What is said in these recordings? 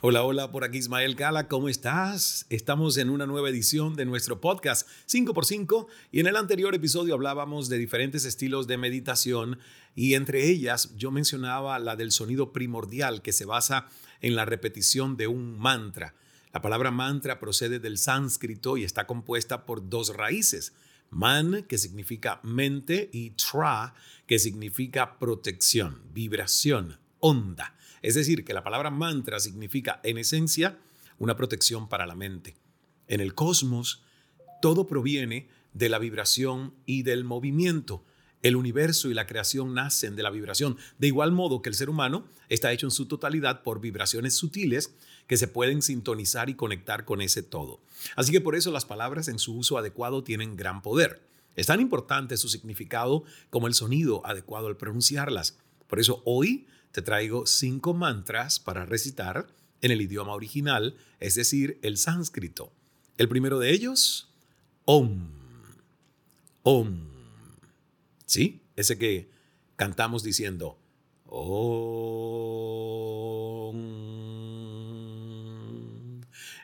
Hola, hola, por aquí Ismael Gala, ¿cómo estás? Estamos en una nueva edición de nuestro podcast 5x5 y en el anterior episodio hablábamos de diferentes estilos de meditación y entre ellas yo mencionaba la del sonido primordial que se basa en la repetición de un mantra. La palabra mantra procede del sánscrito y está compuesta por dos raíces. Man, que significa mente, y tra, que significa protección, vibración, onda. Es decir, que la palabra mantra significa, en esencia, una protección para la mente. En el cosmos, todo proviene de la vibración y del movimiento. El universo y la creación nacen de la vibración, de igual modo que el ser humano está hecho en su totalidad por vibraciones sutiles que se pueden sintonizar y conectar con ese todo. Así que por eso las palabras en su uso adecuado tienen gran poder. Es tan importante su significado como el sonido adecuado al pronunciarlas. Por eso hoy te traigo cinco mantras para recitar en el idioma original, es decir, el sánscrito. El primero de ellos, Om. Om. ¿Sí? Ese que cantamos diciendo, Om.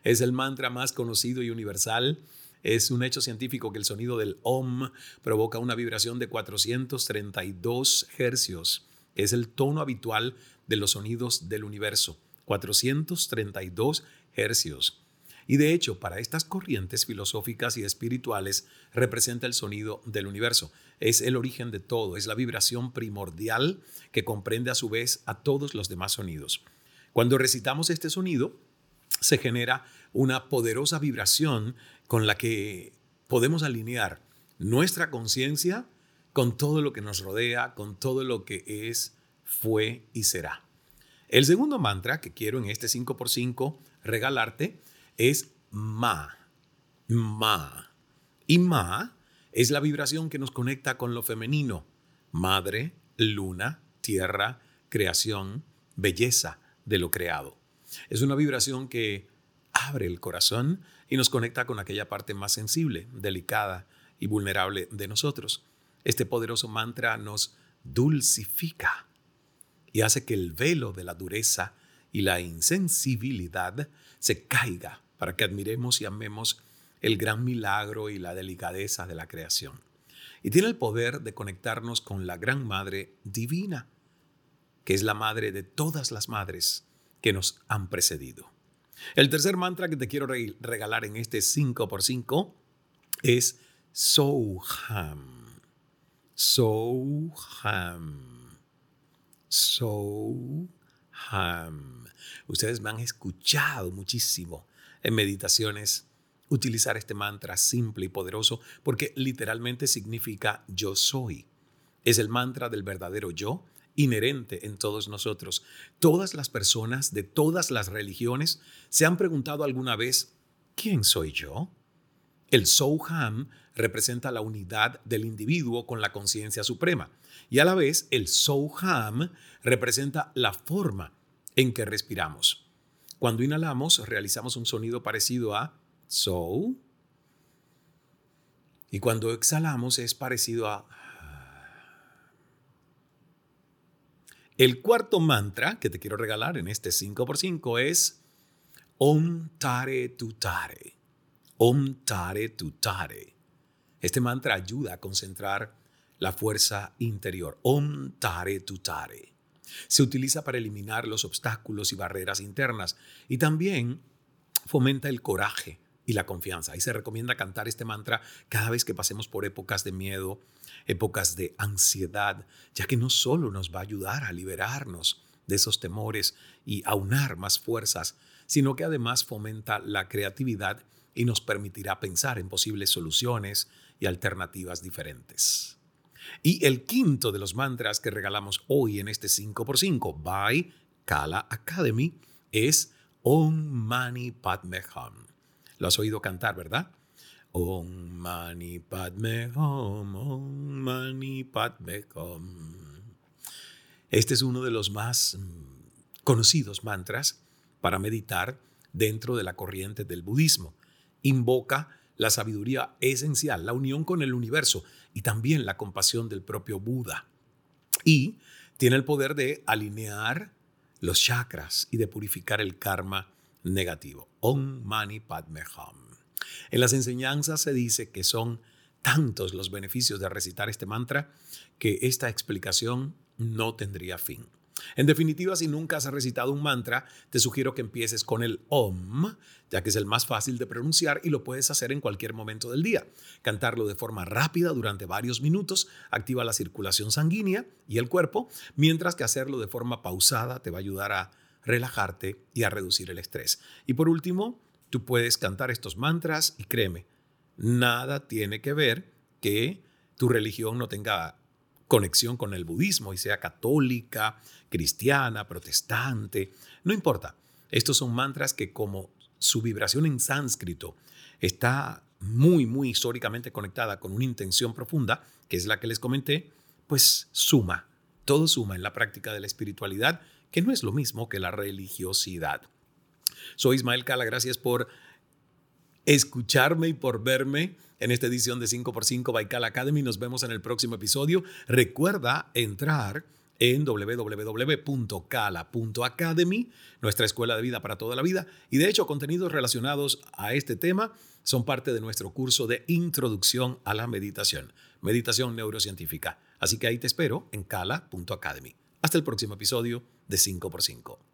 Es el mantra más conocido y universal. Es un hecho científico que el sonido del Om provoca una vibración de 432 hercios es el tono habitual de los sonidos del universo, 432 hercios. Y de hecho, para estas corrientes filosóficas y espirituales representa el sonido del universo. Es el origen de todo, es la vibración primordial que comprende a su vez a todos los demás sonidos. Cuando recitamos este sonido, se genera una poderosa vibración con la que podemos alinear nuestra conciencia con todo lo que nos rodea, con todo lo que es, fue y será. El segundo mantra que quiero en este 5x5 regalarte es Ma. Ma. Y Ma es la vibración que nos conecta con lo femenino. Madre, luna, tierra, creación, belleza de lo creado. Es una vibración que abre el corazón y nos conecta con aquella parte más sensible, delicada y vulnerable de nosotros. Este poderoso mantra nos dulcifica y hace que el velo de la dureza y la insensibilidad se caiga para que admiremos y amemos el gran milagro y la delicadeza de la creación. Y tiene el poder de conectarnos con la Gran Madre Divina, que es la madre de todas las madres que nos han precedido. El tercer mantra que te quiero regalar en este 5x5 es Soham. Soham. Soham. Ustedes me han escuchado muchísimo en meditaciones utilizar este mantra simple y poderoso porque literalmente significa yo soy. Es el mantra del verdadero yo inherente en todos nosotros. Todas las personas de todas las religiones se han preguntado alguna vez, ¿quién soy yo? El Soham representa la unidad del individuo con la conciencia suprema y a la vez el Soham representa la forma en que respiramos. Cuando inhalamos realizamos un sonido parecido a So y cuando exhalamos es parecido a El cuarto mantra que te quiero regalar en este 5x5 es Om Tare Tutare. Om Tare Tutare. Este mantra ayuda a concentrar la fuerza interior. Om Tare Tutare. Se utiliza para eliminar los obstáculos y barreras internas y también fomenta el coraje y la confianza. Y se recomienda cantar este mantra cada vez que pasemos por épocas de miedo, épocas de ansiedad, ya que no solo nos va a ayudar a liberarnos de esos temores y aunar más fuerzas, sino que además fomenta la creatividad y nos permitirá pensar en posibles soluciones y alternativas diferentes. Y el quinto de los mantras que regalamos hoy en este 5x5 by Kala Academy es Om Mani Padme Hum. Lo has oído cantar, ¿verdad? Om Mani Padme Hum, Om Mani Padme Hum. Este es uno de los más mm, conocidos mantras para meditar dentro de la corriente del budismo. Invoca la sabiduría esencial, la unión con el universo y también la compasión del propio Buda. Y tiene el poder de alinear los chakras y de purificar el karma negativo. Om Mani Padme Hum. En las enseñanzas se dice que son tantos los beneficios de recitar este mantra que esta explicación no tendría fin. En definitiva, si nunca has recitado un mantra, te sugiero que empieces con el OM, ya que es el más fácil de pronunciar y lo puedes hacer en cualquier momento del día. Cantarlo de forma rápida durante varios minutos activa la circulación sanguínea y el cuerpo, mientras que hacerlo de forma pausada te va a ayudar a relajarte y a reducir el estrés. Y por último, tú puedes cantar estos mantras y créeme, nada tiene que ver que tu religión no tenga conexión con el budismo y sea católica, cristiana, protestante, no importa. Estos son mantras que como su vibración en sánscrito está muy, muy históricamente conectada con una intención profunda, que es la que les comenté, pues suma, todo suma en la práctica de la espiritualidad, que no es lo mismo que la religiosidad. Soy Ismael Cala, gracias por escucharme y por verme en esta edición de 5x5 Baikal Academy. Nos vemos en el próximo episodio. Recuerda entrar en www.cala.academy, nuestra escuela de vida para toda la vida. Y de hecho, contenidos relacionados a este tema son parte de nuestro curso de introducción a la meditación, meditación neurocientífica. Así que ahí te espero en cala.academy. Hasta el próximo episodio de 5x5.